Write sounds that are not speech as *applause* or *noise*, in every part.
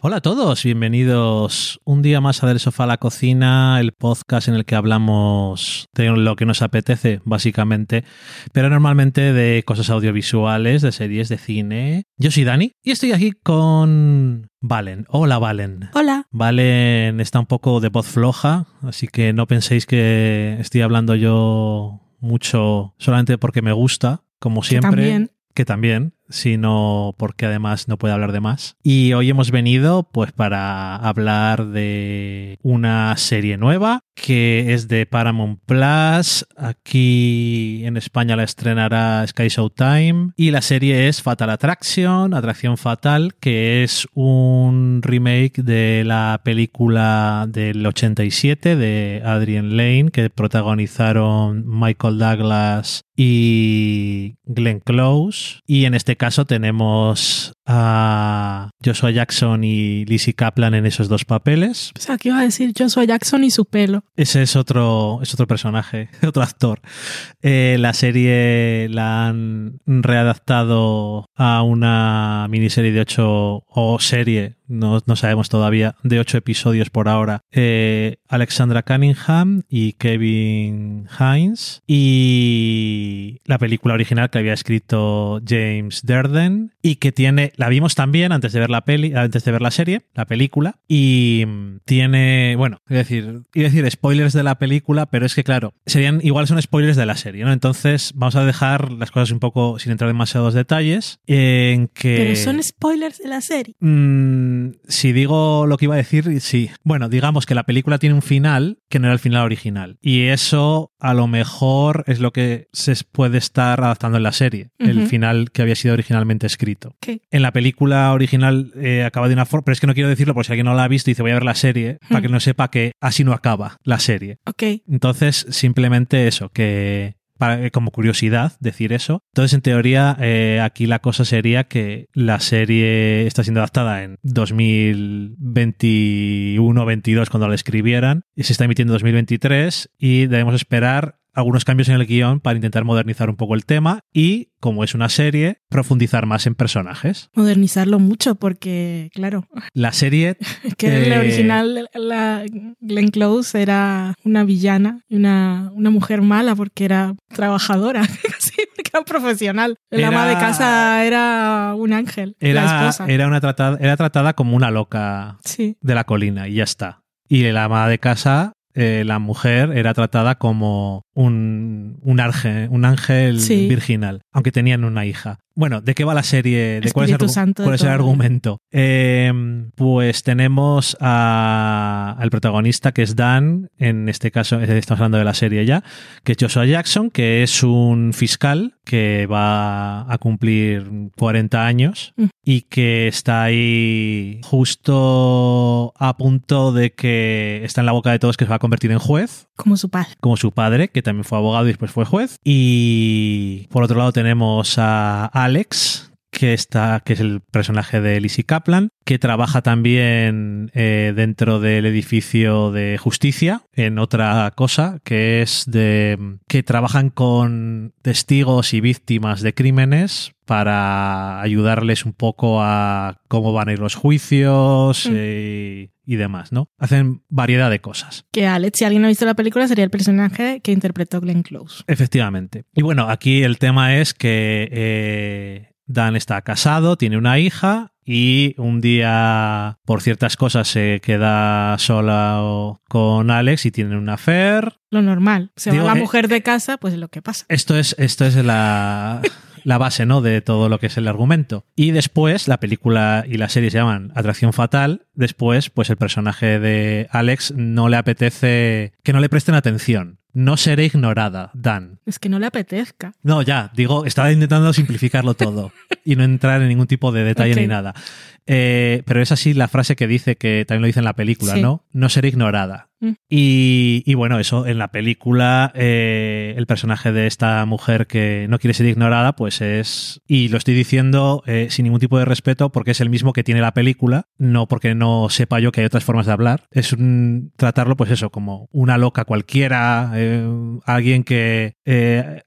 Hola a todos, bienvenidos un día más a Del Sofá a la Cocina, el podcast en el que hablamos de lo que nos apetece, básicamente, pero normalmente de cosas audiovisuales, de series, de cine. Yo soy Dani y estoy aquí con Valen. Hola, Valen. Hola. Valen está un poco de voz floja, así que no penséis que estoy hablando yo mucho solamente porque me gusta, como siempre. Que también. Que también sino porque además no puede hablar de más. Y hoy hemos venido pues para hablar de una serie nueva que es de Paramount Plus. Aquí en España la estrenará Sky Showtime y la serie es Fatal Attraction, Atracción Fatal, que es un remake de la película del 87 de Adrian Lane que protagonizaron Michael Douglas y Glenn Close y en este caso tenemos a Joshua Jackson y Lizzie Kaplan en esos dos papeles. O sea, que iba a decir Joshua Jackson y su pelo. Ese es otro, es otro personaje, *laughs* otro actor. Eh, la serie la han readaptado a una miniserie de ocho, o serie, no, no sabemos todavía, de ocho episodios por ahora. Eh, Alexandra Cunningham y Kevin Hines. Y la película original que había escrito James Derden y que tiene la vimos también antes de ver la peli, antes de ver la serie, la película, y tiene, bueno, es decir, iba a decir spoilers de la película, pero es que claro, serían igual son spoilers de la serie, ¿no? Entonces vamos a dejar las cosas un poco sin entrar en demasiados detalles, en que... Pero son spoilers de la serie. Mmm, si digo lo que iba a decir, sí. Bueno, digamos que la película tiene un final que no era el final original, y eso a lo mejor es lo que se puede estar adaptando en la serie, uh -huh. el final que había sido originalmente escrito. Okay. En la película original eh, acaba de una forma, pero es que no quiero decirlo por si alguien no la ha visto y dice voy a ver la serie, para que no sepa que así no acaba la serie. Ok. Entonces, simplemente eso, que para, como curiosidad decir eso. Entonces, en teoría, eh, aquí la cosa sería que la serie está siendo adaptada en 2021-22 cuando la escribieran y se está emitiendo en 2023 y debemos esperar algunos cambios en el guion para intentar modernizar un poco el tema y, como es una serie, profundizar más en personajes. Modernizarlo mucho porque, claro. La serie... *laughs* que eh... en la original, la Glenn Close era una villana, una, una mujer mala porque era trabajadora, *laughs* sí, porque era profesional. El era, ama de casa era un ángel, era, la esposa. Era, una tratada, era tratada como una loca sí. de la colina y ya está. Y el ama de casa eh, la mujer era tratada como un, un, arge, un ángel sí. virginal, aunque tenían una hija. Bueno, ¿de qué va la serie? ¿De cuál es el, Santo cuál es el argumento? Eh, pues tenemos a, al protagonista que es Dan, en este caso estamos hablando de la serie ya, que es Joshua Jackson, que es un fiscal que va a cumplir 40 años mm. y que está ahí justo a punto de que está en la boca de todos que se va a convertir en juez. Como su padre. Como su padre, que también fue abogado y después fue juez. Y por otro lado tenemos a Alex, que está, que es el personaje de Lizzie Kaplan, que trabaja también eh, dentro del edificio de justicia en otra cosa, que es de que trabajan con testigos y víctimas de crímenes para ayudarles un poco a cómo van a ir los juicios mm. eh, y demás, ¿no? Hacen variedad de cosas. Que Alex, si alguien no ha visto la película, sería el personaje que interpretó Glenn Close. Efectivamente. Y bueno, aquí el tema es que eh, Dan está casado, tiene una hija y un día por ciertas cosas se queda sola con Alex y tienen una affair. Lo normal. Se Digo, va la mujer de casa, pues es lo que pasa. Esto es, esto es la, *laughs* la base ¿no? de todo lo que es el argumento. Y después la película y la serie se llaman Atracción Fatal. Después, pues el personaje de Alex no le apetece que no le presten atención. No seré ignorada, Dan. Es que no le apetezca. No, ya, digo, estaba intentando simplificarlo todo y no entrar en ningún tipo de detalle okay. ni nada. Eh, pero es así la frase que dice, que también lo dice en la película, sí. ¿no? No seré ignorada. Mm. Y, y, bueno, eso, en la película, eh, el personaje de esta mujer que no quiere ser ignorada, pues es, y lo estoy diciendo eh, sin ningún tipo de respeto, porque es el mismo que tiene la película, no porque no sepa yo que hay otras formas de hablar, es un, tratarlo, pues eso, como una loca cualquiera, eh, alguien que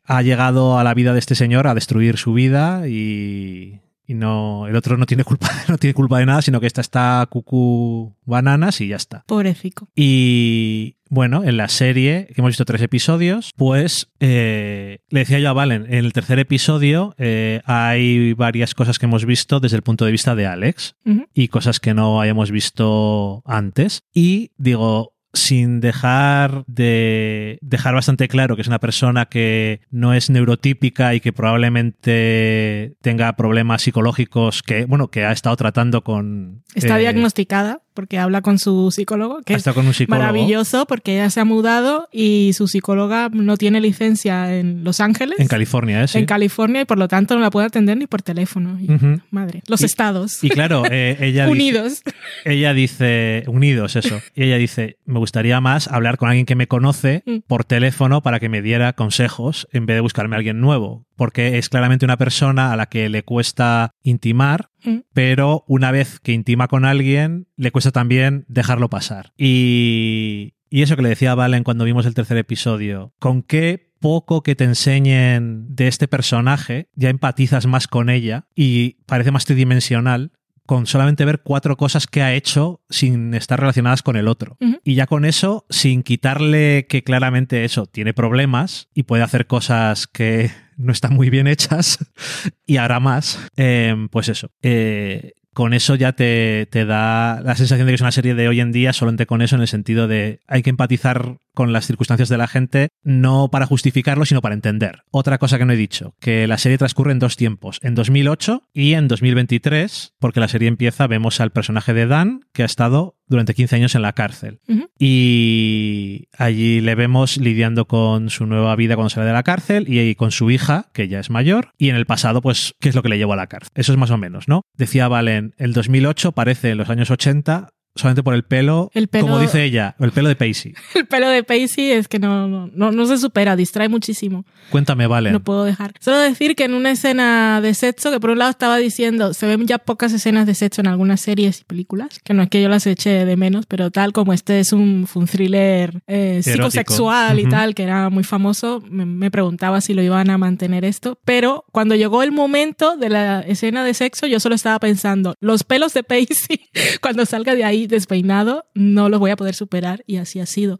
ha llegado a la vida de este señor a destruir su vida y y no el otro no tiene culpa, *laughs* no tiene culpa de nada, sino que esta está cucú bananas y ya está. Pobrecito. Y bueno, en la serie, que hemos visto tres episodios, pues eh, le decía yo a Valen, en el tercer episodio eh, hay varias cosas que hemos visto desde el punto de vista de Alex y cosas que no hayamos visto antes. Y digo, sin dejar de dejar bastante claro que es una persona que no es neurotípica y que probablemente tenga problemas psicológicos que, bueno, que ha estado tratando con... Está eh, diagnosticada porque habla con su psicólogo, que es con un psicólogo. maravilloso porque ella se ha mudado y su psicóloga no tiene licencia en Los Ángeles, En California, ¿eh? Sí. en California, y por lo tanto no la puede atender ni por teléfono. Y. Madre, los Y- estados Y claro, eh, ella *laughs* dice- unidos. ella dice, unidos, eso. *laughs* Y ella dice, me gustaría más hablar con alguien que me conoce Mm. por teléfono para que me diera consejos en vez de buscarme a alguien nuevo. Porque es claramente una persona a la que le cuesta intimar, Mm. pero una vez que intima con alguien, le cuesta también dejarlo pasar. Y, y eso que le decía a Valen cuando vimos el tercer episodio, ¿con qué poco que te enseñen de este personaje, ya empatizas más con ella y parece más tridimensional con solamente ver cuatro cosas que ha hecho sin estar relacionadas con el otro. Y ya con eso, sin quitarle que claramente eso tiene problemas y puede hacer cosas que no están muy bien hechas *laughs* y hará más, eh, pues eso. eh, con eso ya te, te da la sensación de que es una serie de hoy en día solamente con eso en el sentido de hay que empatizar con las circunstancias de la gente no para justificarlo sino para entender. Otra cosa que no he dicho, que la serie transcurre en dos tiempos, en 2008 y en 2023, porque la serie empieza, vemos al personaje de Dan que ha estado durante 15 años en la cárcel y allí le vemos lidiando con su nueva vida cuando sale de la cárcel y, y con su hija, que ya es mayor, y en el pasado, pues, ¿qué es lo que le llevó a la cárcel? Eso es más o menos, ¿no? Decía Valen, el 2008 parece en los años 80 solamente por el pelo, El pelo- como dice ella, el pelo de Pacey. *laughs* El pelo de Pacey es que no, no, no, no se supera, distrae muchísimo. Cuéntame, Valen. No puedo dejar. Solo decir que en una escena de sexo, que por un lado estaba diciendo, se ven ya pocas escenas de sexo en algunas series y películas, que no es que yo las eche de menos, pero tal como este es un, un thriller eh, psicosexual y tal, que era muy famoso, me, me preguntaba si lo iban a mantener esto. Pero cuando llegó el momento de la escena de sexo, yo solo estaba pensando, los pelos de Pacey, *laughs* cuando salga de ahí despeinado, no los voy a poder superar y así ha sido.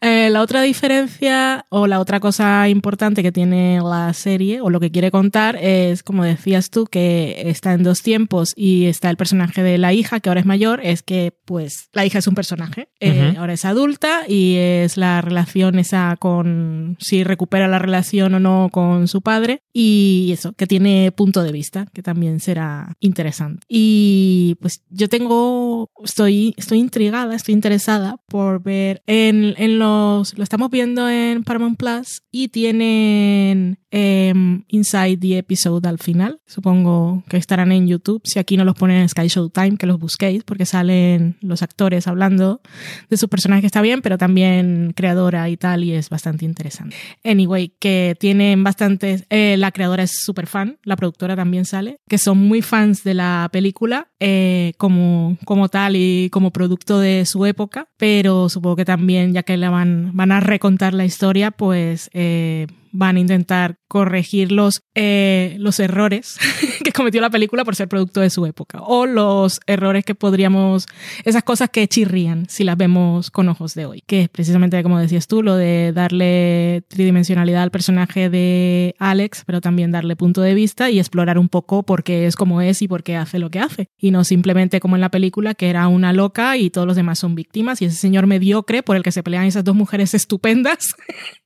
Eh, la otra diferencia o la otra cosa importante que tiene la serie o lo que quiere contar es, como decías tú, que está en dos tiempos y está el personaje de la hija, que ahora es mayor, es que pues la hija es un personaje, eh, ahora es adulta y es la relación esa con si recupera la relación o no con su padre y eso, que tiene punto de vista, que también será interesante. Y pues yo tengo, estoy, estoy intrigada, estoy interesada por ver en, en los, lo estamos viendo en Paramount Plus y tienen em, Inside the Episode al final. Supongo que estarán en YouTube. Si aquí no los ponen en Sky Showtime, que los busquéis porque salen los actores hablando de su personaje que está bien, pero también creadora y tal, y es bastante interesante. Anyway, que tienen bastantes. eh, la creadora es súper fan, la productora también sale, que son muy fans de la película eh, como, como tal y como producto de su época, pero supongo que también, ya que la van, van a recontar la historia, pues. eh, van a intentar corregir los, eh, los errores *laughs* que cometió la película por ser producto de su época o los errores que podríamos, esas cosas que chirrían si las vemos con ojos de hoy, que es precisamente como decías tú, lo de darle tridimensionalidad al personaje de Alex, pero también darle punto de vista y explorar un poco por qué es como es y por qué hace lo que hace. Y no simplemente como en la película, que era una loca y todos los demás son víctimas y ese señor mediocre por el que se pelean esas dos mujeres estupendas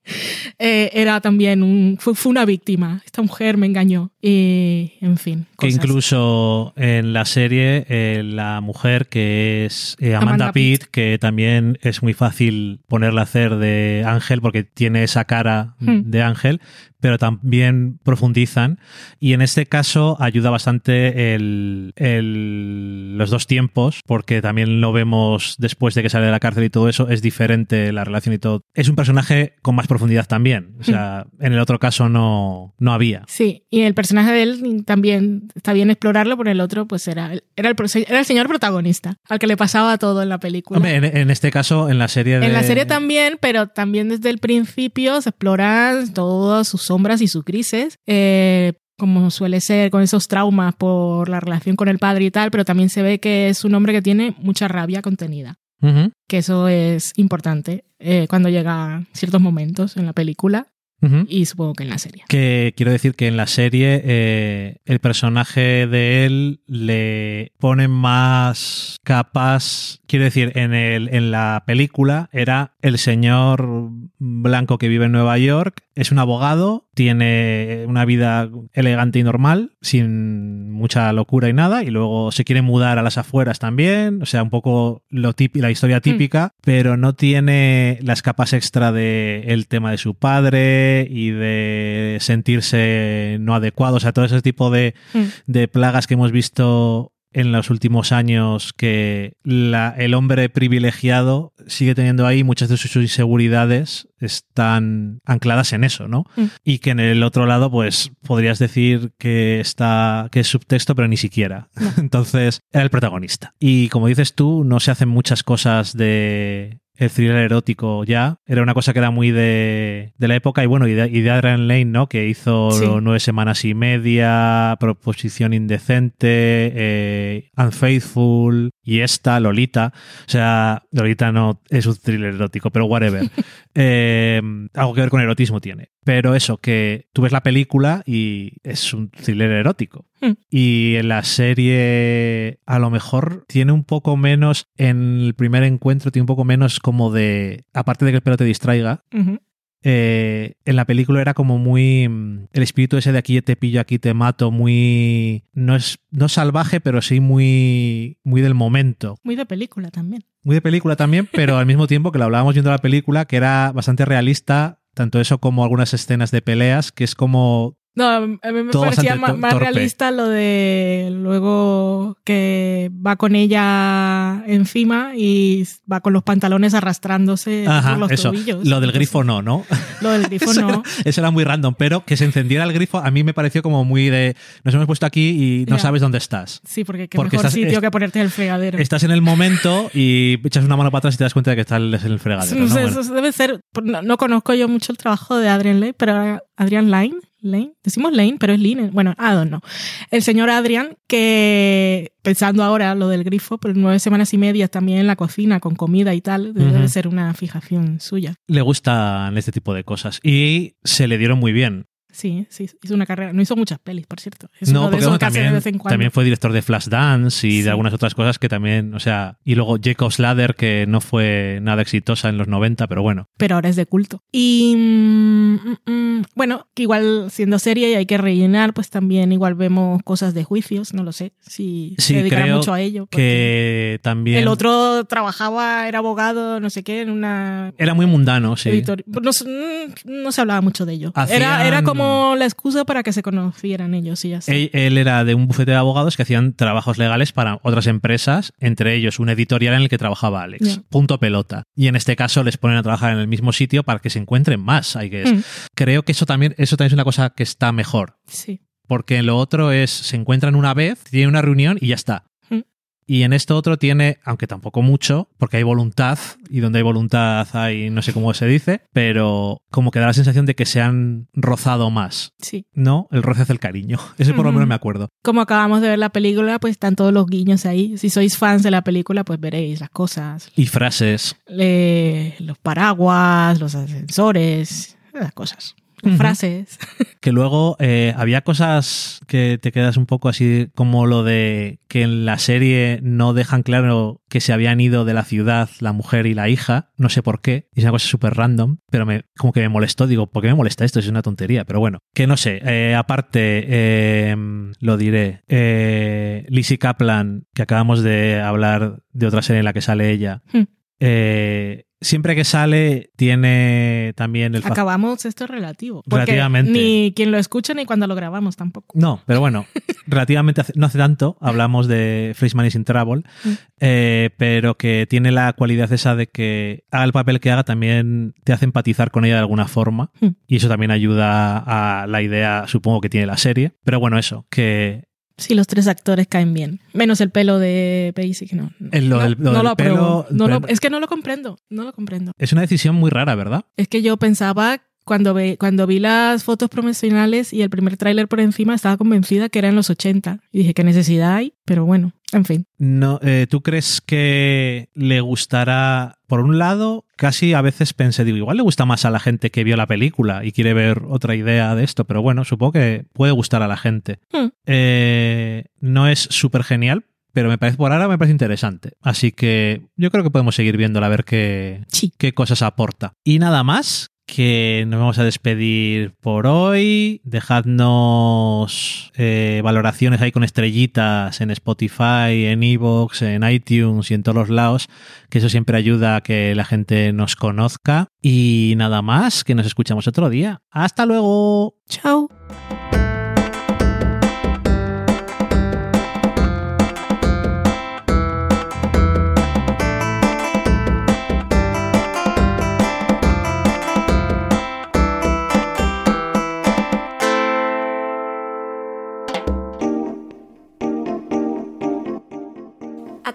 *laughs* eh, era también un, fue, fue una víctima. Esta mujer me engañó. Y, en fin. Que cosas. incluso en la serie, eh, la mujer que es eh, Amanda, Amanda Pitt, Pitt. que también es muy fácil ponerla a hacer de Ángel porque tiene esa cara Hmm. de Ángel, pero también profundizan. Y en este caso ayuda bastante el, el- los dos tiempos, porque también lo vemos después de que sale de la cárcel y todo eso, es diferente la relación y todo. Es un personaje con más profundidad también. O sea, en el otro caso no, no había. Sí, y el personaje de él también está bien explorarlo, por el otro, pues era, era, el, era el señor protagonista, al que le pasaba todo en la película. Hombre, en, en este caso, en la serie de... En la serie también, pero también desde el principio se exploran todas sus sombras y sus grises. Eh, como suele ser, con esos traumas por la relación con el padre y tal, pero también se ve que es un hombre que tiene mucha rabia contenida. Que eso es importante eh, cuando llega ciertos momentos en la película y supongo que en la serie. Que quiero decir que en la serie eh, el personaje de él le pone más capas. Quiero decir, en, el, en la película era el señor blanco que vive en Nueva York, es un abogado, tiene una vida elegante y normal, sin mucha locura y nada, y luego se quiere mudar a las afueras también, o sea, un poco lo la historia típica, mm. pero no tiene las capas extra de el tema de su padre y de sentirse no adecuado, o sea, todo ese tipo de, mm. de plagas que hemos visto en los últimos años que el hombre privilegiado sigue teniendo ahí muchas de sus inseguridades están ancladas en eso, ¿no? Mm. Y que en el otro lado, pues podrías decir que está, que es subtexto, pero ni siquiera. *laughs* Entonces, era el protagonista. Y como dices tú, no se hacen muchas cosas de el thriller erótico ya. Era una cosa que era muy de, de la época y bueno, y de, Adrian Lane, ¿no? Que hizo nueve semanas y media, Proposición Indecente, eh, Unfaithful y esta, Lolita. O sea, Lolita no es un thriller erótico, pero whatever. *laughs* Eh, algo que ver con erotismo tiene. Pero eso, que tú ves la película y es un thriller erótico. Hmm. Y en la serie a lo mejor tiene un poco menos, en el primer encuentro tiene un poco menos como de, aparte de que el pelo te distraiga, eh, en la película era como muy el espíritu ese de aquí te pillo, aquí te mato, muy no es no salvaje, pero sí muy muy del momento. Muy de película también. Muy de película también, pero al mismo tiempo que lo hablábamos viendo la película, que era bastante realista tanto eso como algunas escenas de peleas, que es como no, a mí me parecía más, realista lo de luego que va con ella encima y va con los pantalones arrastrándose por los eso. tobillos. Lo del grifo no, ¿no? Lo del grifo *laughs* no. eso era muy random, pero que se encendiera el grifo a mí me pareció como muy de nos hemos puesto aquí y no sabes dónde estás. Sí, porque qué mejor sitio que ponerte en el fregadero. Estás en el momento y echas una mano para atrás y te das cuenta de que estás en el fregadero. ¿no? Eso debe ser, no, conozco yo mucho el trabajo de Adrian Lane, pero Adrian Line Lane, decimos Lane, pero es Lane. Bueno, I don't know. El señor Adrian, que pensando ahora lo del grifo, pero nueve semanas y media también en la cocina con comida y tal, debe ser una fijación suya. Le gustan este tipo de cosas y se le dieron muy bien. Sí, sí, hizo una carrera. No hizo muchas pelis, por cierto. no, porque también, también fue director de Flashdance y de algunas otras cosas que también, o sea, y luego Jacob's Ladder, que no fue nada exitosa en los 90, pero bueno. Pero ahora es de culto. Y mm, mm, mm, bueno, que igual siendo serie y hay que rellenar, pues también igual vemos cosas de juicios, no lo sé, si sí, se creo mucho a ello. Que también... El otro trabajaba, era abogado, no sé qué, en una... Era muy mundano, sí. No, no, se hablaba mucho de ello. Era, era como la excusa para que se conocieran ellos y ya Él, era de un bufete de abogados que hacían trabajos legales para otras empresas, entre ellos un editorial en el que trabajaba Alex. Punto pelota. Y en este caso les ponen a trabajar en el mismo sitio para que se encuentren más, hay que mm. Creo que eso también, eso también es una cosa que está mejor. Sí. Porque lo otro es, se encuentran una vez, tienen una reunión y ya está. Y en esto otro tiene, aunque tampoco mucho, porque hay voluntad, y donde hay voluntad hay no sé cómo se dice, pero como que da la sensación de que se han rozado más. Sí. ¿No? El roce hace el cariño. *laughs* Ese por lo menos me acuerdo. Como acabamos de ver la película, pues están todos los guiños ahí. Si sois fans de la película, pues veréis las cosas. Y frases. los paraguas, los ascensores, las cosas frases. *laughs* Que luego eh, había cosas que te quedas un poco así como lo de que en la serie no dejan claro que se habían ido de la ciudad la mujer y la hija, no sé por qué, y es una cosa súper random, pero me, como que me molestó, digo, ¿por qué me molesta esto? Es una tontería, pero bueno, que no sé, eh, aparte, eh, lo diré, eh, Lizzie Kaplan, que acabamos de hablar de otra serie en la que sale ella, hmm. eh, siempre que sale tiene también el... Acabamos esto relativo. Relativamente. Ni quien lo escucha ni cuando lo grabamos tampoco. No, pero bueno, *laughs* relativamente no hace tanto hablamos de Freshman is in Trouble, mm. eh, pero que tiene la cualidad esa de que haga el papel que haga también te hace empatizar con ella de alguna forma mm. y eso también ayuda a la idea, supongo que tiene la serie. Pero bueno, eso, que Sí, los tres actores caen bien. Menos el pelo de Basic, no. no, lo pelo, es que no lo comprendo. No lo comprendo. Es una decisión muy rara, ¿verdad? Es que yo pensaba cuando, ve, cuando vi las fotos promocionales y el primer tráiler por encima, estaba convencida que era en los 80. Y dije, ¿qué necesidad hay? Pero bueno, en fin. No, eh, ¿Tú crees que le gustará, por un lado, casi a veces pensé, digo, igual le gusta más a la gente que vio la película y quiere ver otra idea de esto, pero bueno, supongo que puede gustar a la gente. Hmm. Eh, no es súper genial, pero me parece por ahora me parece interesante. Así que yo creo que podemos seguir viéndola a ver qué, Sí. qué cosas aporta. Y nada más, que nos vamos a despedir por hoy. Dejadnos eh, valoraciones ahí con estrellitas en Spotify, en Evox, en iTunes y en todos los lados, que eso siempre ayuda a que la gente nos conozca. Y nada más, que nos escuchamos otro día. Hasta luego. Chao.